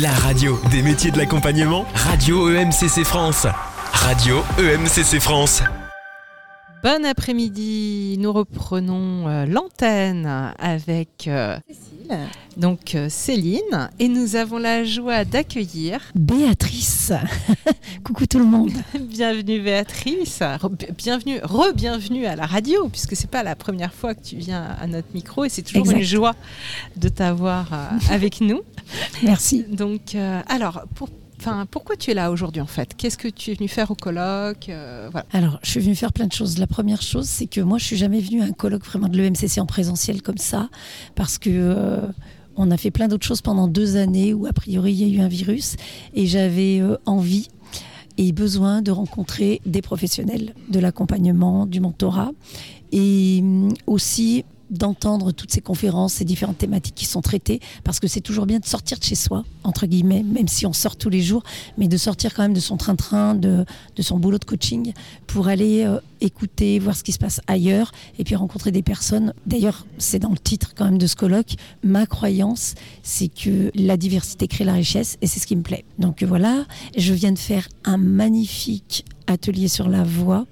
La radio des métiers de l'accompagnement, Radio EMCC France. Radio EMCC France. Bon après-midi, nous reprenons euh, l'antenne avec euh, donc euh, Céline et nous avons la joie d'accueillir Béatrice. Coucou tout le monde. bienvenue Béatrice, Re- bienvenue, re-bienvenue à la radio puisque c'est pas la première fois que tu viens à notre micro et c'est toujours Exact. une joie de t'avoir euh, avec nous. Merci. Donc euh, alors pour Enfin, pourquoi tu es là aujourd'hui en fait? Qu'est-ce que tu es venu faire au colloque Euh, voilà. Alors, je suis venue faire plein de choses. La première chose, c'est que moi, je suis jamais venue à un colloque vraiment de l'EMCC en présentiel comme ça, parce que euh, on a fait plein d'autres choses pendant deux années où a priori il y a eu un virus, et j'avais euh, envie et besoin de rencontrer des professionnels de l'accompagnement, du mentorat, et hum, aussi d'entendre toutes ces conférences, ces différentes thématiques qui sont traitées, parce que c'est toujours bien de sortir de chez soi, entre guillemets, même si on sort tous les jours, mais de sortir quand même de son train-train, de, de son boulot de coaching, pour aller euh, écouter, voir ce qui se passe ailleurs, et puis rencontrer des personnes. D'ailleurs, c'est dans le titre quand même de ce colloque, ma croyance, c'est que la diversité crée la richesse, et c'est ce qui me plaît. Donc voilà, je viens de faire un magnifique atelier sur la voix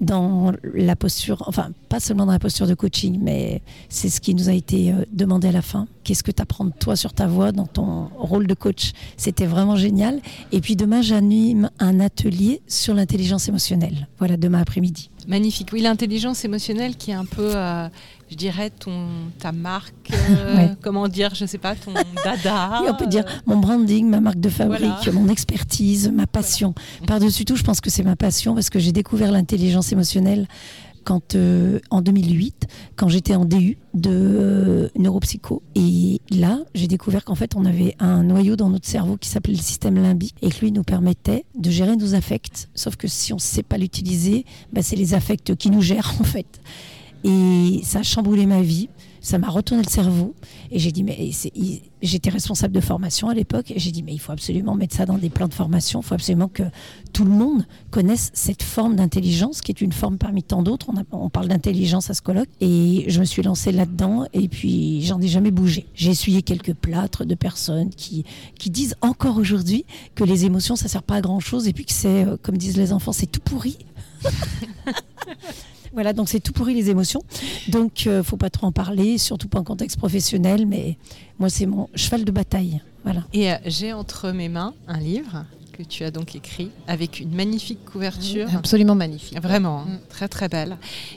dans la posture, enfin pas seulement dans la posture de coaching, mais c'est ce qui nous a été euh, demandé à la fin. Qu'est-ce que tu apprends de toi sur ta voix dans ton rôle de coach C'était vraiment génial. Et puis demain, j'anime un atelier sur l'intelligence émotionnelle. Voilà, demain après-midi. Magnifique. Oui, l'intelligence émotionnelle qui est un peu, euh, je dirais, ton, ta marque, euh, Ouais. comment dire, je sais pas, ton dada. Oui, on peut dire mon branding, ma marque de fabrique, Voilà. mon expertise, ma passion. Par-dessus tout, je pense que c'est ma passion parce que j'ai découvert l'intelligence émotionnelle euh, en 2008, quand j'étais en DU de euh, neuropsycho. Et là, j'ai découvert qu'en fait, on avait un noyau dans notre cerveau qui s'appelait le système limbique et que lui nous permettait de gérer nos affects. Sauf que si on ne sait pas l'utiliser, bah, c'est les affects qui nous gèrent en fait. Et ça a chamboulé ma vie, ça m'a retourné le cerveau. Et j'ai dit, mais j'étais responsable de formation à l'époque, et j'ai dit, mais il faut absolument mettre ça dans des plans de formation, il faut absolument que tout le monde connaisse cette forme d'intelligence, qui est une forme parmi tant d'autres. On, parle d'intelligence à ce colloque, et je me suis lancée là-dedans, et puis j'en ai jamais bougé. J'ai essuyé quelques plâtres de personnes qui, qui disent encore aujourd'hui que les émotions, ça sert pas à grand-chose, et puis que c'est, euh, comme disent les enfants, c'est tout pourri. Voilà, donc c'est tout pourri les émotions. Donc, euh, faut pas trop en parler, surtout pas en contexte professionnel. Mais moi, c'est mon cheval de bataille. Voilà. Et euh, j'ai entre mes mains un livre que tu as donc écrit avec une magnifique couverture. Absolument magnifique. Vraiment, hein, Mm. très très belle,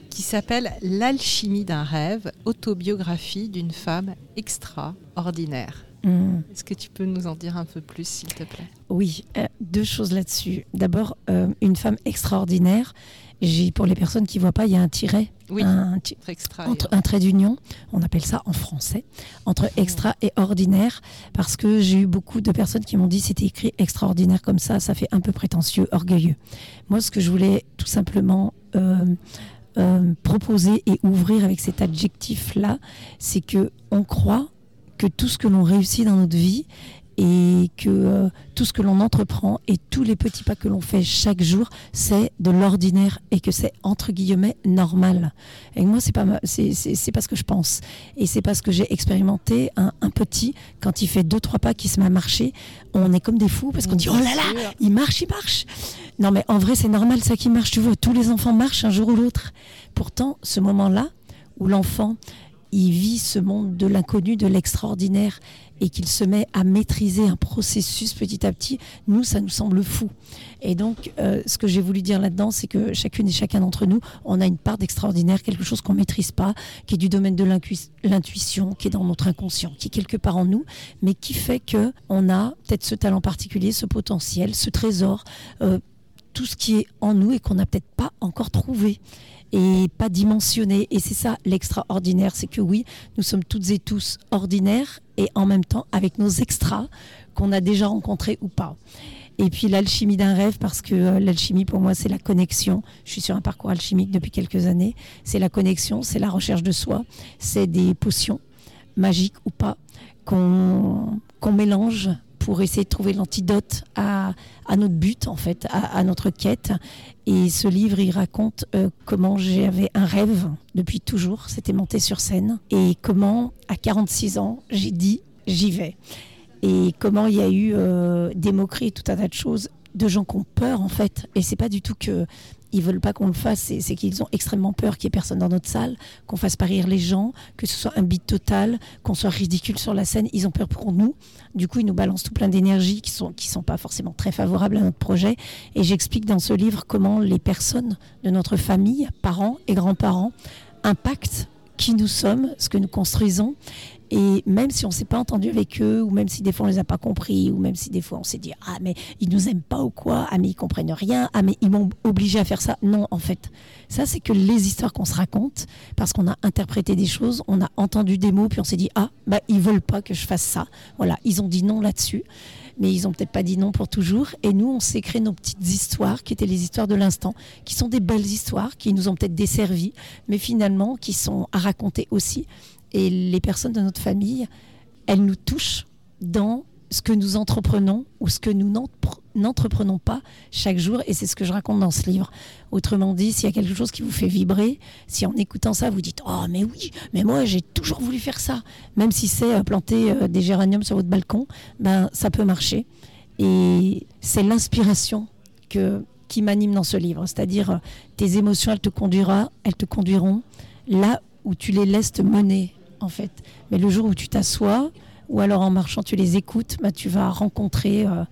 qui s'appelle L'alchimie d'un rêve, autobiographie d'une femme extraordinaire. Hum, Est-ce que tu peux nous en dire un peu plus, s'il te plaît? Oui, euh, deux choses là-dessus. D'abord, euh, une femme extraordinaire. J'ai, pour les personnes qui voient pas, il y a un tiret, Oui, un, extra. entre un trait d'union, on appelle ça en français, entre extra et ordinaire, parce que j'ai eu beaucoup de personnes qui m'ont dit c'était écrit extraordinaire comme ça, ça fait un peu prétentieux, orgueilleux. Moi, ce que je voulais tout simplement euh, euh, proposer et ouvrir avec cet adjectif-là, c'est que on croit que tout ce que l'on réussit dans notre vie et que euh, tout ce que l'on entreprend et tous les petits pas que l'on fait chaque jour, c'est de l'ordinaire et que c'est entre guillemets normal. Et moi, c'est pas c'est pas ce que je pense et c'est pas ce que j'ai expérimenté. Un, un petit, quand il fait deux trois pas qui se met à marcher, on est comme des fous parce qu'on dit oh là là, il marche, il marche. Non, mais en vrai, c'est normal ça qui marche. Tu vois, tous les enfants marchent un jour ou l'autre. Pourtant, ce moment-là où l'enfant il vit ce monde de l'inconnu, de l'extraordinaire, et qu'il se met à maîtriser un processus petit à petit, nous, ça nous semble fou. Et donc, euh, ce que j'ai voulu dire là-dedans, c'est que chacune et chacun d'entre nous, on a une part d'extraordinaire, quelque chose qu'on maîtrise pas, qui est du domaine de l'intuition, qui est dans notre inconscient, qui est quelque part en nous, mais qui fait que on a peut-être ce talent particulier, ce potentiel, ce trésor, euh, tout ce qui est en nous et qu'on n'a peut-être pas encore trouvé et pas dimensionné. Et c'est ça l'extraordinaire, c'est que oui, nous sommes toutes et tous ordinaires et en même temps avec nos extras qu'on a déjà rencontrés ou pas. Et puis l'alchimie d'un rêve, parce que euh, l'alchimie pour moi c'est la connexion. Je suis sur un parcours alchimique depuis quelques années. C'est la connexion, c'est la recherche de soi, c'est des potions magiques ou pas qu'on qu'on mélange pour essayer de trouver l'antidote à, à notre but en fait, à, notre quête. Et ce livre, il raconte euh, comment j'avais un rêve depuis toujours, c'était monter sur scène, et comment à 46 ans, j'ai dit j'y vais. et comment il y a eu des moqueries, tout un tas de choses de gens qui ont peur en fait. Et c'est pas du tout que ils veulent pas qu'on le fasse, c'est qu'ils ont extrêmement peur qu'il y ait personne dans notre salle, qu'on fasse pas les gens, que ce soit un beat total, qu'on soit ridicule sur la scène. Ils ont peur pour nous. Du coup, ils nous balancent tout plein d'énergie qui sont qui sont pas forcément très favorables à notre projet. Et j'explique dans ce livre comment les personnes de notre famille, parents et grands-parents, impactent qui nous sommes, ce que nous construisons, et même si on ne s'est pas entendu avec eux, ou même si des fois on les a pas compris, ou même si des fois on s'est dit ah mais ils nous aiment pas ou quoi, ah mais ils comprennent rien, ah mais ils m'ont obligé à faire ça. Non, en fait, ça c'est que les histoires qu'on se raconte parce qu'on a interprété des choses, on a entendu des mots, puis on s'est dit ah bah ils veulent pas que je fasse ça. Voilà, ils ont dit non là-dessus mais ils ont peut-être pas dit non pour toujours. Et nous, on s'est créé nos petites histoires, qui étaient les histoires de l'instant, qui sont des belles histoires, qui nous ont peut-être desservies, mais finalement qui sont à raconter aussi. Et les personnes de notre famille, elles nous touchent dans ce que nous entreprenons ou ce que nous n'entreprenons pas chaque jour. Et c'est ce que je raconte dans ce livre. Autrement dit, s'il y a quelque chose qui vous fait vibrer, si en écoutant ça, vous dites Oh, mais oui, mais moi, j'ai toujours voulu faire ça. Même si c'est euh, planter euh, des géraniums sur votre balcon, ben, ça peut marcher. Et c'est l'inspiration que, qui m'anime dans ce livre. C'est-à-dire, euh, tes émotions, elles te, conduira, elles te conduiront là où tu les laisses te mener en fait. Mais le jour où tu t'assois, ou alors en marchant tu les écoutes, bah, tu vas rencontrer euh,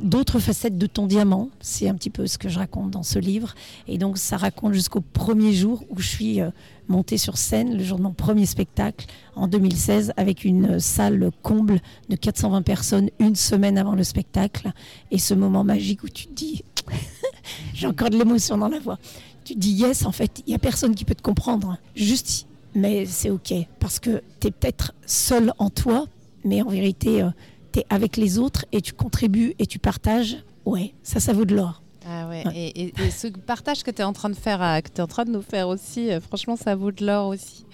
d'autres facettes de ton diamant. C'est un petit peu ce que je raconte dans ce livre. Et donc ça raconte jusqu'au premier jour où je suis euh, montée sur scène, le jour de mon premier spectacle en 2016, avec une salle comble de 420 personnes une semaine avant le spectacle. Et ce moment magique où tu te dis, j'ai encore de l'émotion dans la voix. Tu dis yes, en fait, il n'y a personne qui peut te comprendre. Juste mais c'est OK parce que tu es peut-être seul en toi, mais en vérité, euh, tu es avec les autres et tu contribues et tu partages. Ouais, ça, ça vaut de l'or. Ah ouais. Et, ce partage que tu es en train de faire, euh, que tu es en train de nous faire aussi, euh, franchement, ça vaut de l'or aussi.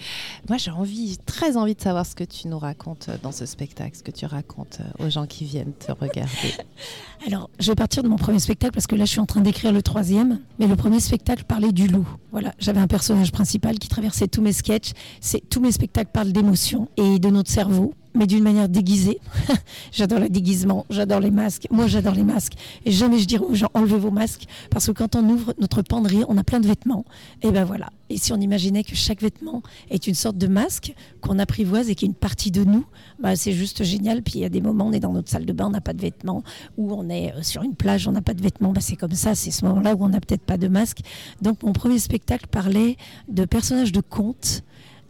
Moi, j'ai envie, très envie de savoir ce que tu nous racontes dans ce spectacle, ce que tu racontes aux gens qui viennent te regarder. Alors, je vais partir de mon premier spectacle parce que là, je suis en train d'écrire le troisième. Mais le premier spectacle parlait du loup. Voilà, j'avais un personnage principal qui traversait tous mes sketchs. C'est tous mes spectacles parlent d'émotions et de notre cerveau mais d'une manière déguisée. j'adore le déguisement, j'adore les masques. Moi, j'adore les masques. Et jamais je dirais aux gens, enlevez vos masques, parce que quand on ouvre notre penderie, on a plein de vêtements. Et ben voilà. Et si on imaginait que chaque vêtement est une sorte de masque qu'on apprivoise et qui est une partie de nous, bah, c'est juste génial. Puis il y a des moments, on est dans notre salle de bain, on n'a pas de vêtements, ou on est euh, sur une plage, on n'a pas de vêtements. Bah, c'est comme ça, c'est ce moment-là où on n'a peut-être pas de masque. Donc mon premier spectacle parlait de personnages de contes,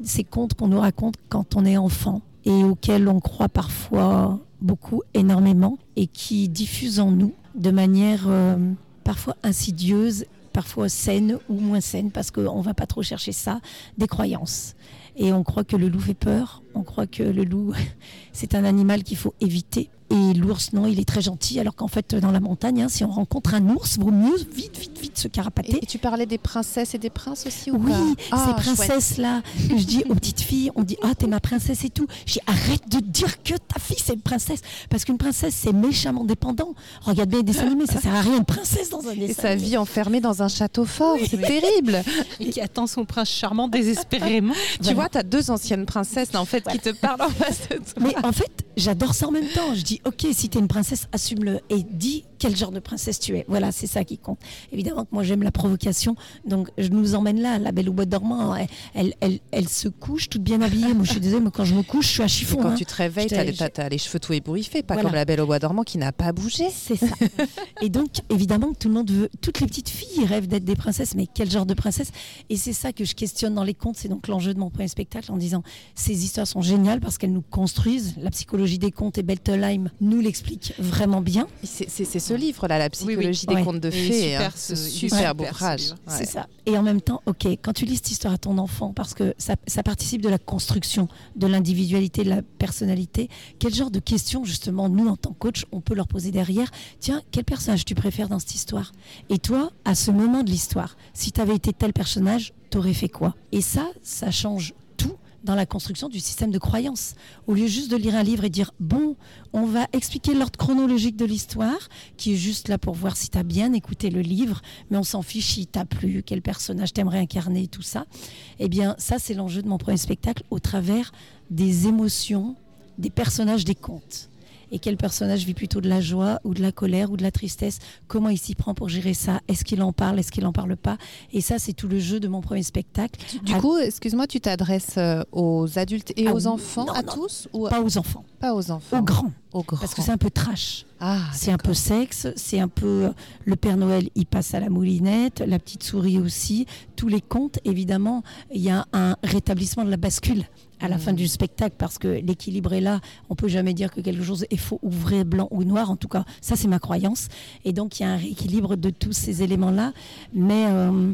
ces contes qu'on nous raconte quand on est enfant et auxquels on croit parfois beaucoup, énormément, et qui diffusent en nous de manière euh, parfois insidieuse, parfois saine ou moins saine, parce qu'on ne va pas trop chercher ça, des croyances. Et on croit que le loup fait peur, on croit que le loup, c'est un animal qu'il faut éviter. Et l'ours, non, il est très gentil, alors qu'en fait, dans la montagne, hein, si on rencontre un ours, vaut mieux vite, vite, vite se carapater. Et, tu parlais des princesses et des princes aussi ou Oui, ces ah, princesses-là, je dis aux petites filles, on dit Ah, t'es ma princesse et tout. Je dis Arrête de dire que ta fille, c'est une princesse. Parce qu'une princesse, c'est méchamment dépendant. Regarde bien les dessins animés, ça sert à rien, une princesse dans un dessin Et sa vie enfermée dans un château fort, c'est terrible. Et qui attend son prince charmant désespérément. Tu vois, t'as deux anciennes princesses, en fait, qui te parlent en face de toi. Mais en fait, j'adore ça en même temps. Je dis ok, si tu es une princesse, assume-le et dis quel genre de princesse tu es. Voilà, c'est ça qui compte. Évidemment que moi j'aime la provocation, donc je nous emmène là. La belle au bois dormant, elle, elle, elle, se couche toute bien habillée. moi je suis désolée, mais quand je me couche, je suis à chiffon. quand hein. tu te réveilles, tu as, les cheveux tout ébouriffés, pas comme la belle au bois dormant qui n'a pas bougé. C'est ça. et donc évidemment que tout le monde veut, toutes les petites filles rêvent d'être des princesses, mais quel genre de princesse? Et c'est ça que je questionne dans les contes. C'est donc l'enjeu de mon premier spectacle en disant ces histoires sont géniales parce qu'elles nous construisent. La psychologie des contes et Beltelheim nous l'explique vraiment bien. C'est ce livre-là, La psychologie des contes de fées. Super, hein. super beau C'est ça. Et en même temps, ok, quand tu lis cette histoire à ton enfant, parce que ça, participe de la construction de l'individualité, de la personnalité, quel genre de questions, justement, nous, en tant que coach, on peut leur poser derrière Tiens, quel personnage tu préfères dans cette histoire? Et toi, à ce moment de l'histoire, si tu avais été tel personnage, t'aurais fait quoi? Et ça, ça change dans la construction du système de croyance. Au lieu juste de lire un livre et dire, bon, on va expliquer l'ordre chronologique de l'histoire, qui est juste là pour voir si tu as bien écouté le livre, mais on s'en fiche si t'a plu, quel personnage t'aimerais incarner, tout ça. Eh bien, ça, c'est l'enjeu de mon premier spectacle au travers des émotions des personnages des contes. Et quel personnage vit plutôt de la joie ou de la colère ou de la tristesse, comment il s'y prend pour gérer ça, est-ce qu'il en parle, est-ce qu'il en parle pas? Et ça, c'est tout le jeu de mon premier spectacle. Du coup, excuse-moi, tu t'adresses euh, aux adultes et Ah, aux enfants, non, à non, tous ou Pas aux enfants, pas aux enfants. Aux grands, Aux grands. parce que c'est un peu trash. ah, C'est un peu sexe, c'est un peu euh, le Père Noël, il passe à la moulinette, la petite souris aussi, tous les contes, évidemment, il y a un rétablissement de la bascule à la Mm. fin du spectacle parce que l'équilibre est là. On peut jamais dire que quelque chose est faux ou vrai, blanc ou noir. En tout cas, ça c'est ma croyance. Et donc il y a un rééquilibre de tous ces éléments-là. Mais euh,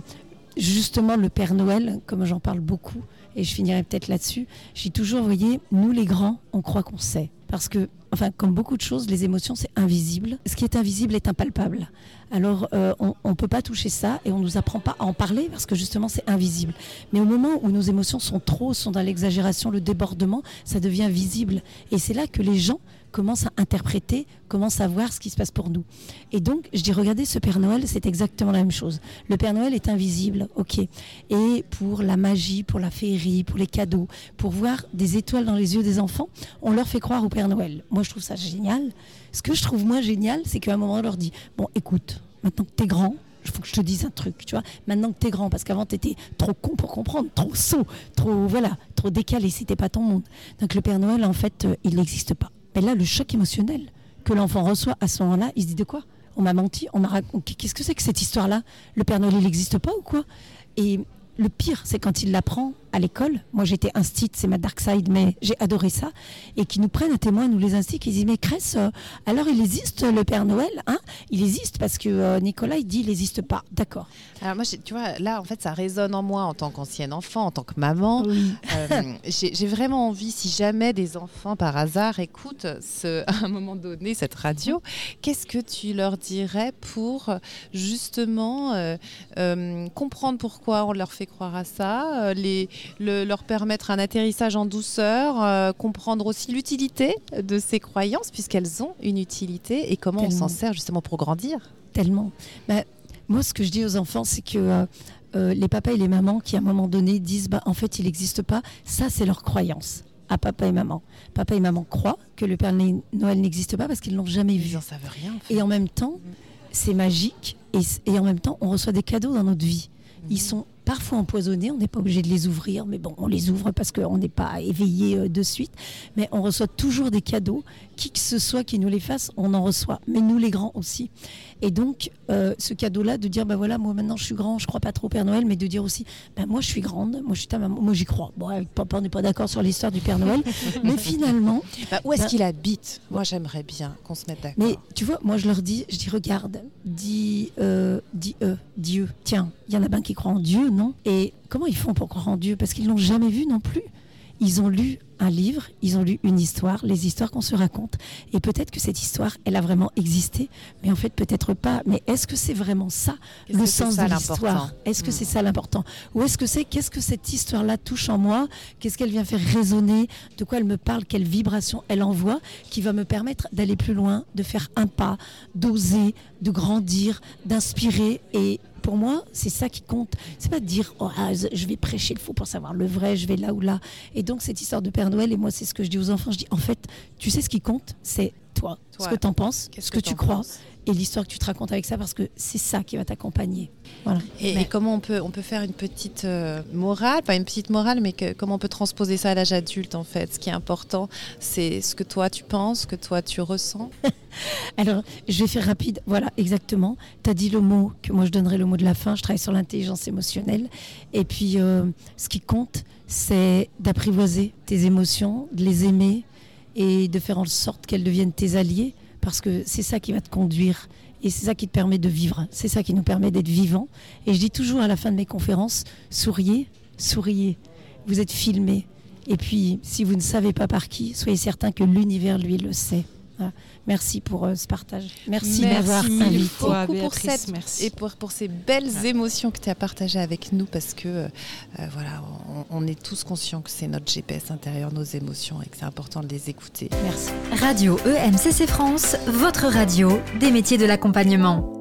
justement, le Père Noël, comme j'en parle beaucoup, et je finirai peut-être là-dessus, j'ai toujours, vous voyez, nous les grands, on croit qu'on sait. Parce que, enfin, comme beaucoup de choses, les émotions, c'est invisible. Ce qui est invisible est impalpable. Alors, euh, on ne peut pas toucher ça et on ne nous apprend pas à en parler parce que justement, c'est invisible. Mais au moment où nos émotions sont trop, sont dans l'exagération, le débordement, ça devient visible. Et c'est là que les gens commencent à interpréter, commencent à voir ce qui se passe pour nous. Et donc, je dis, regardez, ce Père Noël, c'est exactement la même chose. Le Père Noël est invisible, ok. Et pour la magie, pour la féerie, pour les cadeaux, pour voir des étoiles dans les yeux des enfants, on leur fait croire au Père Noël. Moi, je trouve ça génial. Ce que je trouve moins génial, c'est qu'à un moment, on leur dit, bon, écoute, maintenant que t'es grand, il faut que je te dise un truc, tu vois. Maintenant que t'es grand, parce qu'avant t'étais trop con pour comprendre, trop sot, trop voilà, trop décalé, c'était pas ton monde. Donc le Père Noël, en fait, euh, il n'existe pas. Mais là, le choc émotionnel que l'enfant reçoit à ce moment-là, il se dit de quoi? On m'a menti, on m'a raconté. Qu'est-ce que c'est que cette histoire-là? Le Père Noël, il n'existe pas ou quoi? Et le pire, c'est quand il l'apprend à l'école. Moi, j'étais instite, c'est ma dark side, mais j'ai adoré ça. Et qui nous prennent à témoin, nous les instits, qui disent Mais Cress, euh, alors il existe le Père Noël hein? Il existe parce que euh, Nicolas, il dit il n'existe pas. D'accord. Alors moi, tu vois, là, en fait, ça résonne en moi en tant qu'ancienne enfant, en tant que maman. Euh, j'ai vraiment envie, si jamais des enfants par hasard écoutent ce, à un moment donné cette radio, qu'est-ce que tu leur dirais pour justement euh, comprendre pourquoi on leur fait croire à ça, les, le- leur permettre un atterrissage en douceur, euh, comprendre aussi l'utilité de ces croyances, puisqu'elles ont une utilité, et comment on s'en sert justement pour grandir Tellement. Bah, moi, ce que je dis aux enfants, c'est que euh, euh, les papas et les mamans qui, à un moment donné, disent bah, en fait, il n'existe pas, ça, c'est leur croyance à papa et maman. Papa et maman croient que le Père Noël n'existe pas parce qu'ils l'ont jamais Ils vu. n'en savent rien. en fait. Et en même temps, c'est magique. Et, et en même temps, on reçoit des cadeaux dans notre vie. Ils sont parfois empoisonnés, on n'est pas obligé de les ouvrir, mais bon, on les ouvre parce qu'on n'est pas éveillé euh, de suite. Mais on reçoit toujours des cadeaux, qui que ce soit qui nous les fasse, on en reçoit. Mais nous, les grands aussi. Et donc, euh, ce cadeau-là, de dire, ben voilà, moi maintenant je suis grand, je crois pas trop au Père Noël, mais de dire aussi, ben moi je suis grande, moi je suis ta maman, moi j'y crois. Bon, avec papa, on n'est pas d'accord sur l'histoire du Père Noël, mais finalement, Bah, où est-ce Bah- qu'il habite? Moi, j'aimerais bien qu'on se mette d'accord. mais tu vois, moi je leur dis, je dis regarde, dis, euh, dis euh, Dieu. Tiens, il y en a bien qui croient en Dieu, non? Et comment ils font pour croire en Dieu? Parce qu'ils l'ont jamais vu non plus. Ils ont lu un livre, ils ont lu une histoire, les histoires qu'on se raconte. Et peut-être que cette histoire, elle a vraiment existé, mais en fait peut-être pas. Mais est-ce que c'est vraiment ça le sens ça, de l'histoire? Est-ce que Mm. c'est ça l'important? Ou est-ce que c'est qu'est-ce que cette histoire-là touche en moi? Qu'est-ce qu'elle vient faire résonner? De quoi elle me parle? Quelle vibration elle envoie? Qui va me permettre d'aller plus loin, de faire un pas, d'oser, de grandir, d'inspirer et pour moi, c'est ça qui compte. C'est pas de dire oh, ah, je vais prêcher le faux pour savoir le vrai, je vais là ou là. Et donc cette histoire de Père Noël et moi c'est ce que je dis aux enfants, je dis en fait, tu sais ce qui compte, c'est toi, Toi. ce que tu en penses, ce que, tu crois penses? Et l'histoire que tu te racontes avec ça parce que c'est ça qui va t'accompagner. Voilà. Et, Mais- et comment on peut, on peut faire une petite euh, morale, pas une petite morale, mais que- comment on peut transposer ça à l'âge adulte en fait? Ce qui est important, c'est ce que toi tu penses, ce que toi tu ressens. Alors, je vais faire rapide. Voilà, exactement. Tu as dit le mot, que moi je donnerai le mot de la fin. Je travaille sur l'intelligence émotionnelle. Et puis, euh, ce qui compte, c'est d'apprivoiser tes émotions, de les aimer et de faire en sorte qu'elles deviennent tes alliés. Parce que c'est ça qui va te conduire. Et c'est ça qui te permet de vivre. C'est ça qui nous permet d'être vivants. Et je dis toujours à la fin de mes conférences, souriez, souriez. Vous êtes filmés. Et puis, si vous ne savez pas par qui, soyez certain que l'univers, lui, le sait. Merci pour euh, ce partage. Merci, mille invité. beaucoup fois, pour Béatrice, cette merci. et pour, pour ces belles émotions que tu as partagées avec nous parce que euh, euh, voilà, on, on est tous conscients que c'est notre GPS intérieur, nos émotions et que c'est important de les écouter. Merci. Radio EMCC France, votre radio des métiers de l'accompagnement.